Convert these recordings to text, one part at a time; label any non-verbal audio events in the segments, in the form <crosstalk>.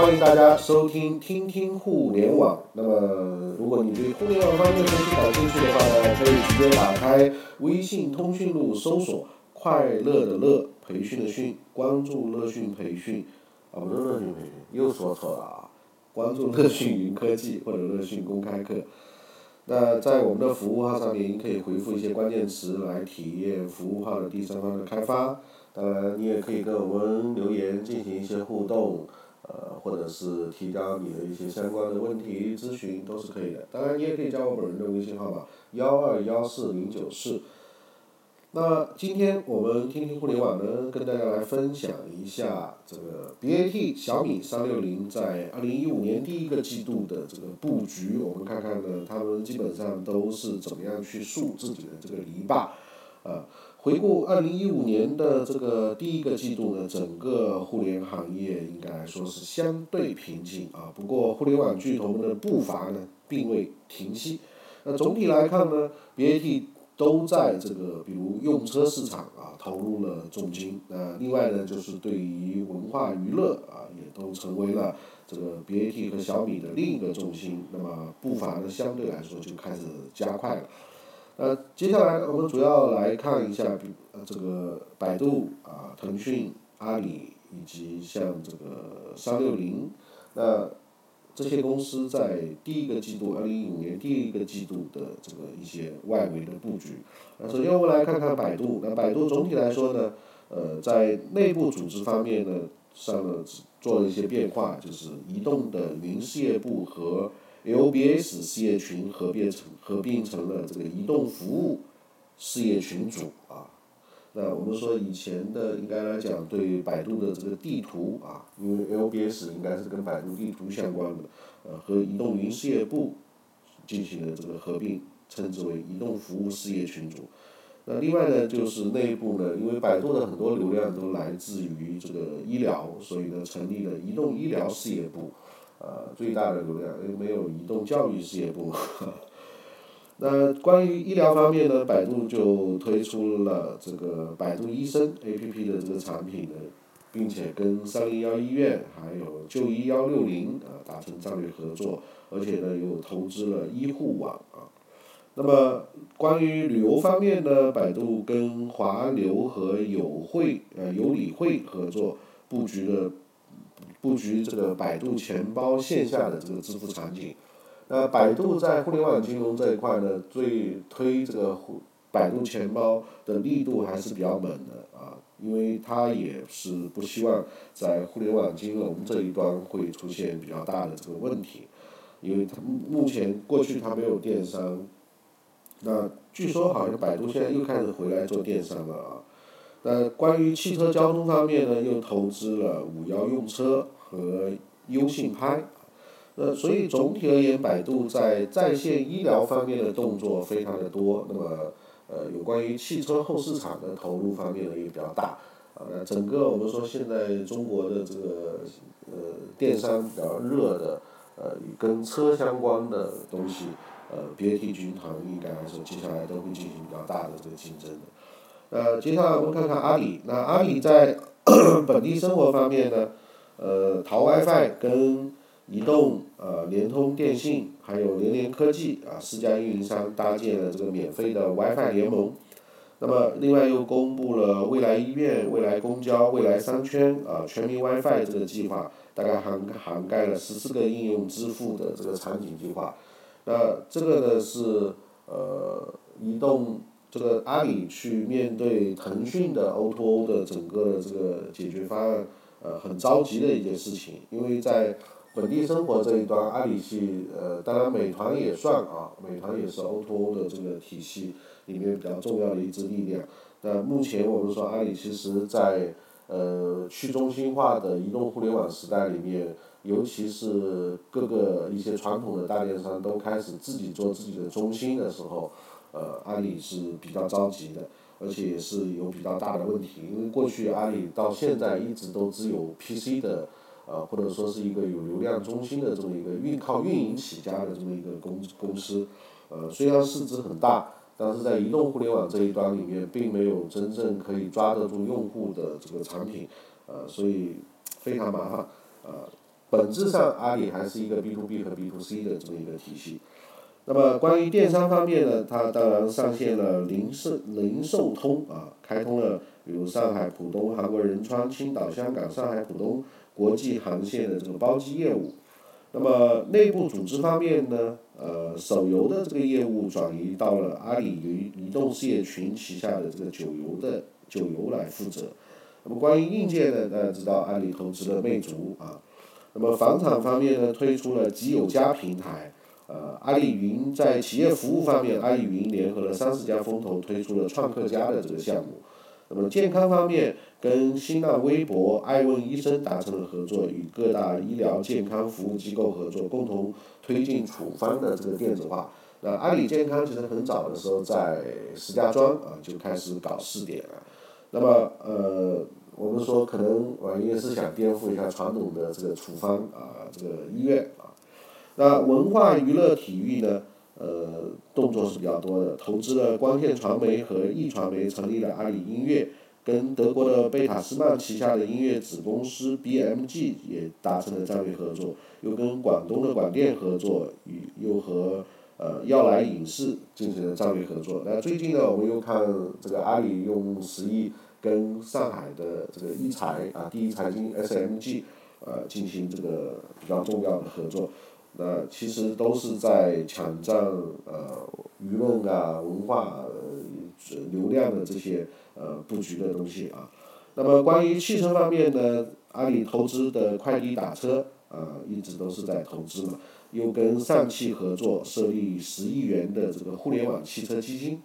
欢迎大家收听听听互联网。那么，如果你对互联网方面的东西感兴趣的话呢，可以直接打开微信通讯录搜索“快乐的乐培训的训”，关注乐讯培训。啊，不是乐讯培训，又说错了啊！关注乐讯云科技或者乐讯公开课。那在我们的服务号上面，你可以回复一些关键词来体验服务号的第三方的开发。当然，你也可以跟我们留言进行一些互动，呃，或者是提交你的一些相关的问题咨询都是可以的。当然，你也可以加我本人的微信号码幺二幺四零九四。那今天我们听听互联网呢，跟大家来分享一下这个 BAT 小米三六零在二零一五年第一个季度的这个布局。我们看看呢，他们基本上都是怎么样去树自己的这个篱笆，啊。回顾二零一五年的这个第一个季度呢，整个互联行业应该来说是相对平静啊。不过，互联网巨头们的步伐呢，并未停息。那总体来看呢，BAT 都在这个比如用车市场啊投入了重金。那另外呢，就是对于文化娱乐啊，也都成为了这个 BAT 和小米的另一个重心。那么步伐呢，相对来说就开始加快了。呃，接下来我们主要来看一下，呃这个百度啊、腾讯、阿里以及像这个三六零，那这些公司在第一个季度，二零一五年第一个季度的这个一些外围的布局。那首先我们来看看百度，那百度总体来说呢，呃，在内部组织方面呢，上了做了一些变化，就是移动的云事业部和。LBS 事业群合并成合并成了这个移动服务事业群组啊。那我们说以前的应该来讲对百度的这个地图啊，因为 LBS 应该是跟百度地图相关的，呃，和移动云事业部进行了这个合并，称之为移动服务事业群组。那另外呢，就是内部呢，因为百度的很多流量都来自于这个医疗，所以呢，成立了移动医疗事业部。呃，最大的流量因为没有移动教育事业部。<laughs> 那关于医疗方面呢，百度就推出了这个百度医生 APP 的这个产品呢，并且跟三零幺医院还有就医幺六零啊达成战略合作，而且呢又投资了医护网啊。那么关于旅游方面呢，百度跟华流和友汇呃有理会合作布局了。布局这个百度钱包线下的这个支付场景，那百度在互联网金融这一块呢，最推这个百度钱包的力度还是比较猛的啊，因为它也是不希望在互联网金融这一端会出现比较大的这个问题，因为它目前过去它没有电商，那据说好像百度现在又开始回来做电商了啊。那关于汽车交通方面呢，又投资了五幺用车和优信拍，呃，所以总体而言，百度在在线医疗方面的动作非常的多。那么，呃，有关于汽车后市场的投入方面呢，也比较大。啊，那整个我们说现在中国的这个呃电商比较热的，呃，跟车相关的东西，呃，BAT 集团应该来说接下来都会进行比较大的这个竞争的。呃，接下来我们看看阿里。那阿里在 <coughs> 本地生活方面呢，呃，淘 WiFi 跟移动、呃，联通、电信还有联联科技啊四家运营商搭建了这个免费的 WiFi 联盟。那么，另外又公布了未来医院、未来公交、未来商圈啊全民 WiFi 这个计划，大概涵涵盖了十四个应用支付的这个场景计划。那这个呢是呃移动。这个阿里去面对腾讯的 O2O 的整个这个解决方案，呃，很着急的一件事情，因为在本地生活这一端，阿里系呃，当然美团也算啊，美团也是 O2O 的这个体系里面比较重要的一支力量。那目前我们说阿里其实，在呃去中心化的移动互联网时代里面，尤其是各个一些传统的大电商都开始自己做自己的中心的时候。呃，阿里是比较着急的，而且也是有比较大的问题，因为过去阿里到现在一直都只有 PC 的，呃，或者说是一个有流量中心的这么一个运靠运营起家的这么一个公公司，呃，虽然市值很大，但是在移动互联网这一端里面，并没有真正可以抓得住用户的这个产品，呃，所以非常麻烦，呃，本质上阿里还是一个 B to B 和 B to C 的这么一个体系。那么关于电商方面呢，它当然上线了零售零售通啊，开通了比如上海浦东、韩国仁川、青岛、香港、上海浦东国际航线的这个包机业务。那么内部组织方面呢，呃，手游的这个业务转移到了阿里云移动事业群旗下的这个九游的九游来负责。那么关于硬件呢，大家知道阿里投资了魅族啊。那么房产方面呢，推出了极有家平台。呃，阿里云在企业服务方面，阿里云联合了三十家风投推出了创客家的这个项目。那么健康方面，跟新浪微博、爱问医生达成了合作，与各大医疗健康服务机构合作，共同推进处方的这个电子化。那阿里健康其实很早的时候在石家庄啊就开始搞试点了。那么呃，我们说可能网易是想颠覆一下传统的这个处方啊这个医院啊。那文化娱乐体育呢？呃，动作是比较多的，投资了光线传媒和易传媒，成立了阿里音乐，跟德国的贝塔斯曼旗下的。音乐子公司 BMG 也达成了战略合作，又跟广东的。广电合作，与又和呃耀莱影视进行了战略合作。那最近呢，我们又看这个阿里用十亿跟上海的。这个一财啊，第一财经 SMG 呃进行这个比较重要的合作。那其实都是在抢占呃舆论啊、文化流量的这些呃布局的东西啊。那么关于汽车方面呢，阿里投资的快滴打车啊，一直都是在投资嘛。又跟上汽合作设立十亿元的这个互联网汽车基金。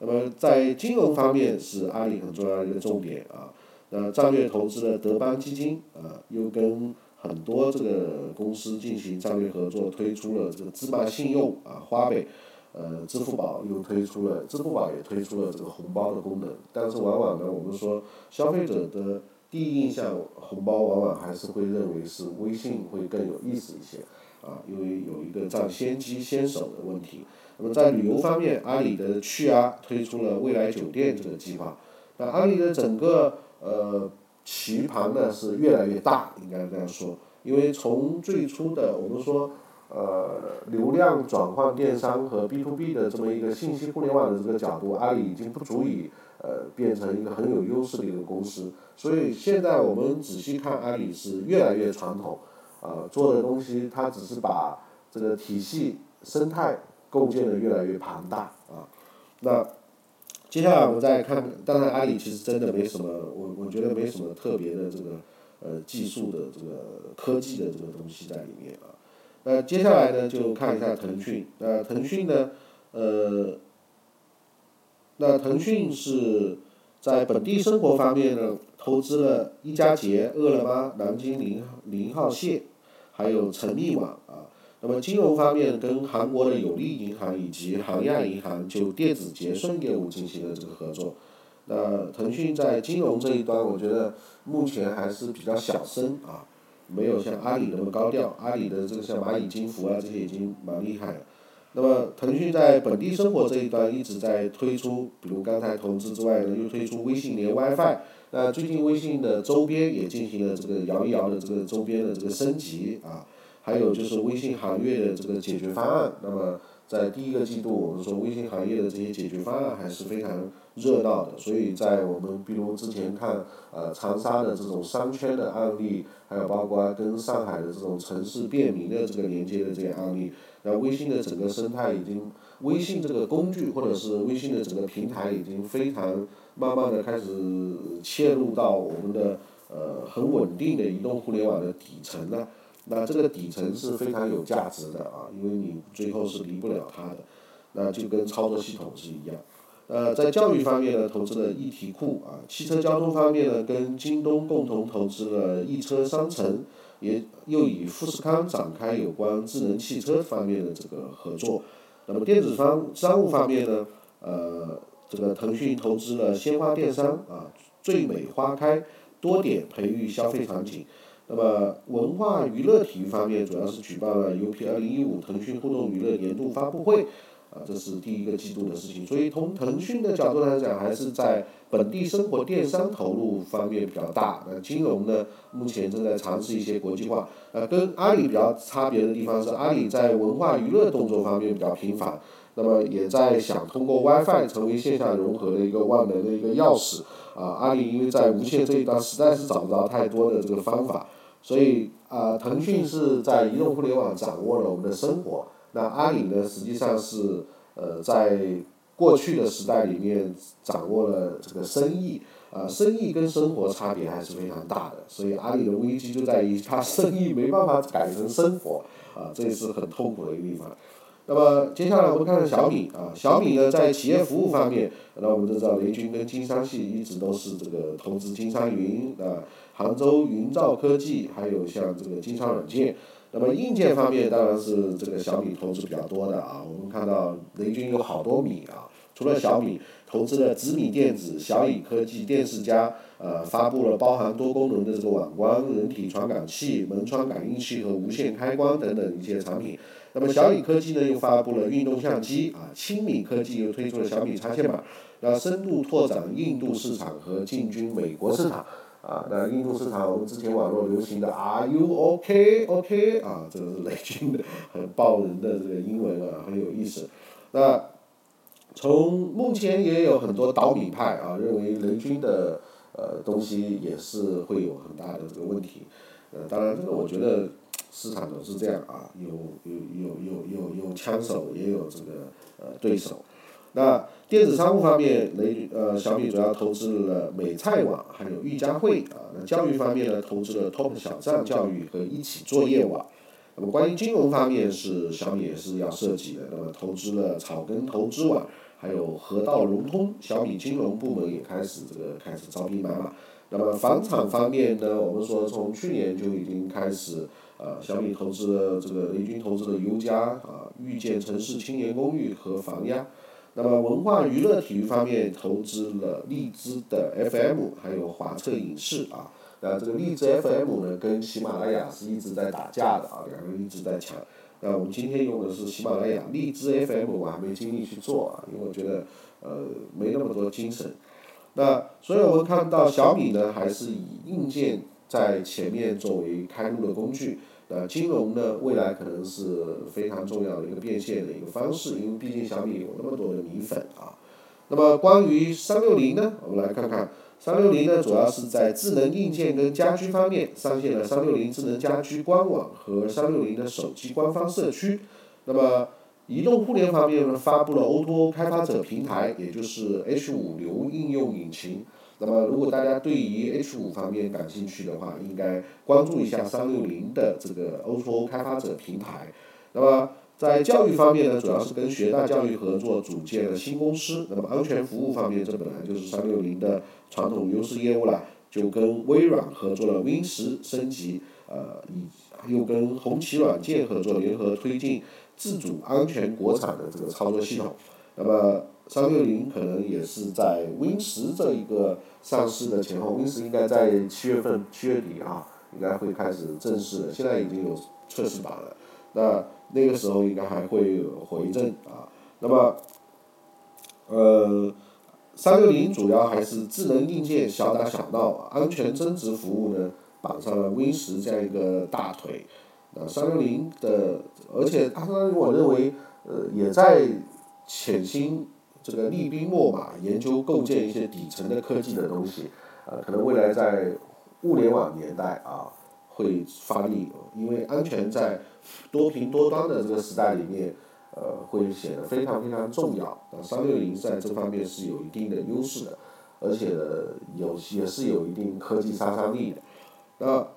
那么在金融方面是阿里很重要的一个重点啊。那战略投资的德邦基金啊，又跟。很多这个公司进行战略合作，推出了这个芝麻信用啊，花呗，呃，支付宝又推出了，支付宝也推出了这个红包的功能。但是往往呢，我们说消费者的第一印象，红包往往还是会认为是微信会更有意思一些，啊，因为有一个占先机先手的问题。那么在旅游方面，阿里的去啊推出了未来酒店这个计划。那阿里的整个呃。棋盘呢是越来越大，应该这样说，因为从最初的我们说，呃，流量转换电商和 B to B 的这么一个信息互联网的这个角度，阿里已经不足以呃变成一个很有优势的一个公司，所以现在我们仔细看阿里是越来越传统，呃，做的东西它只是把这个体系生态构建的越来越庞大啊，那。接下来我们再看，当然阿里其实真的没什么，我我觉得没什么特别的这个呃技术的这个科技的这个东西在里面啊。那接下来呢，就看一下腾讯。那腾讯呢，呃，那腾讯是在本地生活方面呢，投资了一家杰、饿了么、南京零零号线，还有陈密网啊。那么金融方面，跟韩国的有利银行以及杭亚银行就电子结算业务进行了这个合作。那腾讯在金融这一端，我觉得目前还是比较小声啊，没有像阿里那么高调。阿里的这个像蚂蚁金服啊，这些已经蛮厉害了。那么腾讯在本地生活这一端一直在推出，比如刚才投资之外呢，又推出微信连 WiFi。那最近微信的周边也进行了这个摇一摇的这个周边的这个升级啊。还有就是微信行业的这个解决方案，那么在第一个季度，我们说微信行业的这些解决方案还是非常热闹的，所以在我们比如之前看呃长沙的这种商圈的案例，还有包括跟上海的这种城市便民的这个连接的这些案例，那微信的整个生态已经，微信这个工具或者是微信的整个平台已经非常慢慢的开始切入到我们的呃很稳定的移动互联网的底层了。那这个底层是非常有价值的啊，因为你最后是离不了它的，那就跟操作系统是一样。呃，在教育方面呢，投资了易题库啊；汽车交通方面呢，跟京东共同投资了易车商城，也又与富士康展开有关智能汽车方面的这个合作。那么电子方商务方面呢，呃，这个腾讯投资了鲜花电商啊，最美花开，多点培育消费场景。那么文化娱乐体育方面，主要是举办了 UP 二零一五腾讯互动娱乐年度发布会，啊，这是第一个季度的事情。所以从腾讯的角度来讲，还是在本地生活电商投入方面比较大。那金融呢，目前正在尝试一些国际化。呃，跟阿里比较差别的地方是，阿里在文化娱乐动作方面比较频繁。那么也在想通过 WiFi 成为线下融合的一个万能的一个钥匙。啊，阿里因为在无线这一端实在是找不到太多的这个方法，所以啊，腾讯是在移动互联网掌握了我们的生活。那阿里呢，实际上是呃在过去的时代里面掌握了这个生意。啊，生意跟生活差别还是非常大的，所以阿里的危机就在于它生意没办法改成生活。啊，这也是很痛苦的一个地方。那么接下来我们看看小米啊，小米呢在企业服务方面，那我们都知道雷军跟金山系一直都是这个投资金山云啊，杭州云兆科技，还有像这个金山软件。那么硬件方面当然是这个小米投资比较多的啊，我们看到雷军有好多米啊，除了小米投资了紫米电子、小米科技、电视家，呃，发布了包含多功能的这个网关、人体传感器、门窗感应器和无线开关等等一些产品。那么小米科技呢又发布了运动相机啊，青米科技又推出了小米插线板，那深度拓展印度市场和进军美国市场啊。那印度市场我们之前网络流行的 Are you OK OK 啊，这个是雷军的很爆人的这个英文啊，很有意思。那从目前也有很多倒米派啊，认为雷军的呃东西也是会有很大的这个问题。呃，当然这个我觉得。市场都是这样啊，有有有有有有枪手，也有这个呃对手。那电子商务方面，雷呃小米主要投资了美菜网，还有育家汇啊。那教育方面呢，投资了 Top 小站教育和一起作业网。那么关于金融方面，是小米也是要涉及的。那么投资了草根投资网，还有河道融通。小米金融部门也开始这个开始招兵买马。那么房产方面呢，我们说从去年就已经开始。呃，小米投资了这个雷军投资的优家啊，遇见城市青年公寓和房压。那么文化娱乐体育方面，投资了荔枝的 FM，还有华策影视啊。那这个荔枝 FM 呢，跟喜马拉雅是一直在打架的啊，两个人一直在抢。那我们今天用的是喜马拉雅，荔枝 FM 我还没精力去做啊，因为我觉得呃没那么多精神。那所以我们看到小米呢，还是以硬件在前面作为开路的工具。呃，金融呢，未来可能是非常重要的一个变现的一个方式，因为毕竟小米有那么多的米粉啊。那么关于三六零呢，我们来看看，三六零呢主要是在智能硬件跟家居方面上线了三六零智能家居官网和三六零的手机官方社区。那么移动互联方面呢，发布了 O2O 开发者平台，也就是 H 五流应用引擎。那么，如果大家对于 H 五方面感兴趣的话，应该关注一下三六零的这个 O2O 开发者平台。那么，在教育方面呢，主要是跟学大教育合作组建了新公司。那么，安全服务方面，这本来就是三六零的传统优势业务了，就跟微软合作了 Win 十升级，呃，以又跟红旗软件合作，联合推进自主安全国产的这个操作系统。那么，三六零可能也是在 Win 十这一个上市的前后，Win 十应该在七月份七月底啊，应该会开始正式，现在已经有测试版了，那那个时候应该还会回正啊。那么，呃，三六零主要还是智能硬件小打小闹，安全增值服务呢绑上了 Win 十这样一个大腿。那三六零的，而且它我认为呃也在潜心。这个厉兵秣马，研究构建一些底层的科技的东西，呃，可能未来在物联网年代啊会发力，因为安全在多屏多端的这个时代里面，呃，会显得非常非常重要。那三六零在这方面是有一定的优势的，而且有也是有一定科技杀伤力的。那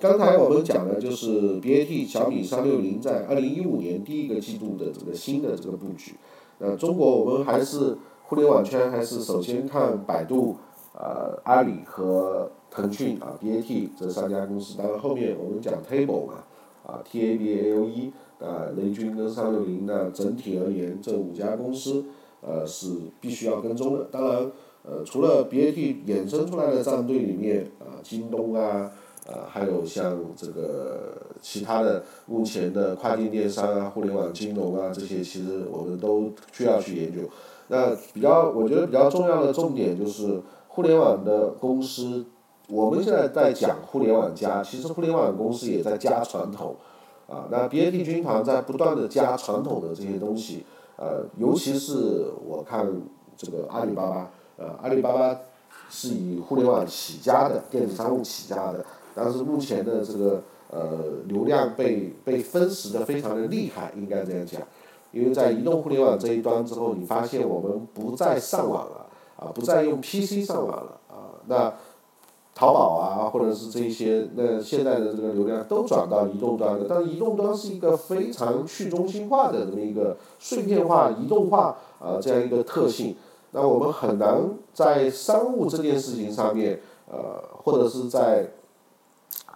刚才我们讲的就是 BAT 小米三六零在二零一五年第一个季度的这个新的这个布局。呃，中国我们还是互联网圈，还是首先看百度、呃阿里和腾讯啊，BAT 这三家公司。当然后面我们讲 Table 嘛，啊 tabale 啊，雷军跟三六零呢，整体而言这五家公司呃是必须要跟踪的。当然，呃除了 BAT 衍生出来的战队里面啊，京东啊，呃，还有像这个其他的目前的跨境电商啊、互联网金融啊这些，其实我们都需要去研究。那比较，我觉得比较重要的重点就是互联网的公司，我们现在在讲互联网加，其实互联网公司也在加传统，啊，那 BAT 军团在不断的加传统的这些东西，呃，尤其是我看这个阿里巴巴，呃，阿里巴巴是以互联网起家的，电子商务起家的，但是目前的这个呃流量被被分食的非常的厉害，应该这样讲。因为在移动互联网这一端之后，你发现我们不再上网了，啊，不再用 PC 上网了，啊，那淘宝啊，或者是这些，那现在的这个流量都转到移动端的，但移动端是一个非常去中心化的这么一个碎片化、移动化啊这样一个特性，那我们很难在商务这件事情上面，呃，或者是在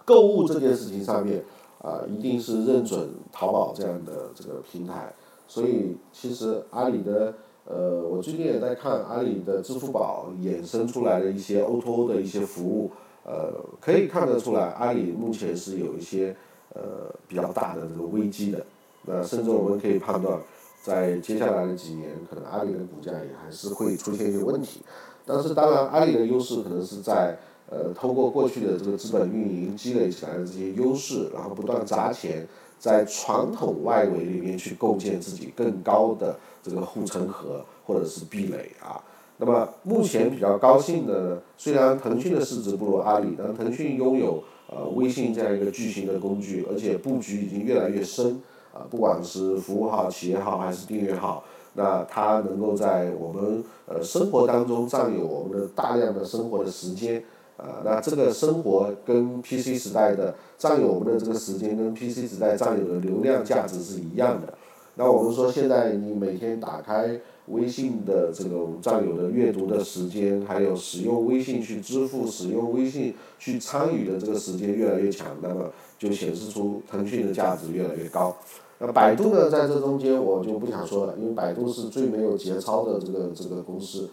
购物这件事情上面，啊，一定是认准淘宝这样的这个平台。所以，其实阿里的，呃，我最近也在看阿里的支付宝衍生出来的一些 O2O 的一些服务，呃，可以看得出来，阿里目前是有一些，呃，比较大的这个危机的。那甚至我们可以判断，在接下来的几年，可能阿里的股价也还是会出现一些问题。但是，当然，阿里的优势可能是在，呃，通过过去的这个资本运营积累起来的这些优势，然后不断砸钱。在传统外围里面去构建自己更高的这个护城河或者是壁垒啊。那么目前比较高兴的呢，虽然腾讯的市值不如阿里，但腾讯拥有呃微信这样一个巨型的工具，而且布局已经越来越深啊。不管是服务号、企业号还是订阅号，那它能够在我们呃生活当中占有我们的大量的生活的时间。啊，那这个生活跟 PC 时代的占有我们的这个时间，跟 PC 时代占有的流量价值是一样的。那我们说，现在你每天打开微信的这种占有的阅读的时间，还有使用微信去支付、使用微信去参与的这个时间越来越强，那么就显示出腾讯的价值越来越高。那百度呢，在这中间我就不想说了，因为百度是最没有节操的这个这个公司。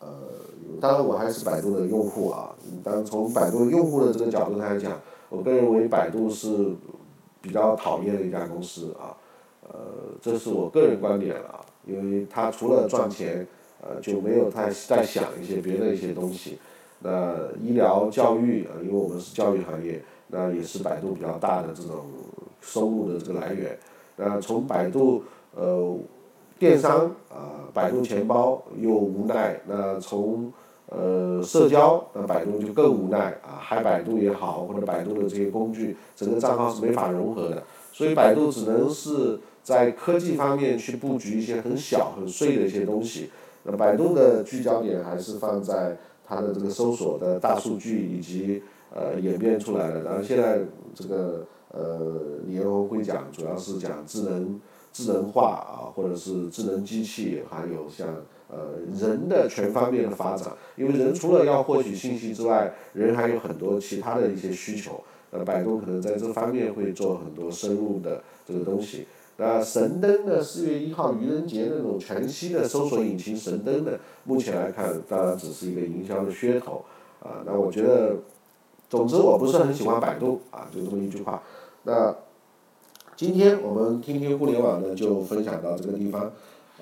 呃，当然我还是百度的用户啊。但从百度用户的这个角度来讲，我个人认为百度是比较讨厌的一家公司啊。呃，这是我个人观点了，因为它除了赚钱，呃，就没有太在想一些别的一些东西。那医疗教育，因为我们是教育行业，那也是百度比较大的这种收入的这个来源。那从百度呃。电商啊，百度钱包又无奈，那从呃社交，那百度就更无奈啊，嗨百度也好，或者百度的这些工具，整个账号是没法融合的，所以百度只能是在科技方面去布局一些很小很碎的一些东西。那百度的聚焦点还是放在它的这个搜索的大数据以及呃演变出来的。然后现在这个呃李彦宏会讲，主要是讲智能。智能化啊，或者是智能机器，还有像呃人的全方面的发展，因为人除了要获取信息之外，人还有很多其他的一些需求。呃，百度可能在这方面会做很多深入的这个东西。那神灯呢？四月一号愚人节那种全新的搜索引擎神灯呢？目前来看，当然只是一个营销的噱头。啊，那我觉得，总之我不是很喜欢百度啊，就这么一句话。那。今天我们听听互联网呢，就分享到这个地方。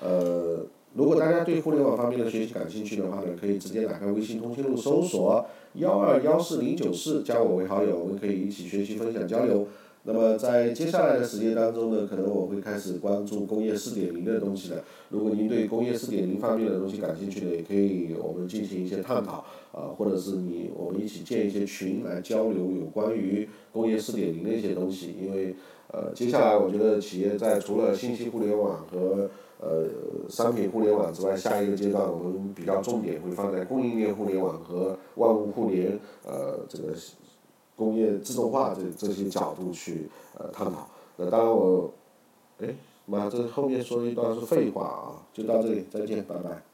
呃，如果大家对互联网方面的学习感兴趣的话呢，可以直接打开微信通讯录搜索幺二幺四零九四，加我为好友，我们可以一起学习、分享、交流。那么在接下来的时间当中呢，可能我会开始关注工业四点零的东西的。如果您对工业四点零方面的东西感兴趣的，也可以我们进行一些探讨，啊，或者是你我们一起建一些群来交流有关于工业四点零的一些东西，因为。呃，接下来我觉得企业在除了信息互联网和呃商品互联网之外，下一个阶段我们比较重点会放在供应链互联网和万物互联，呃，这个工业自动化这这些角度去呃探讨。那当然我，哎，妈，这后面说一段是废话啊，就到这里，再见，拜拜。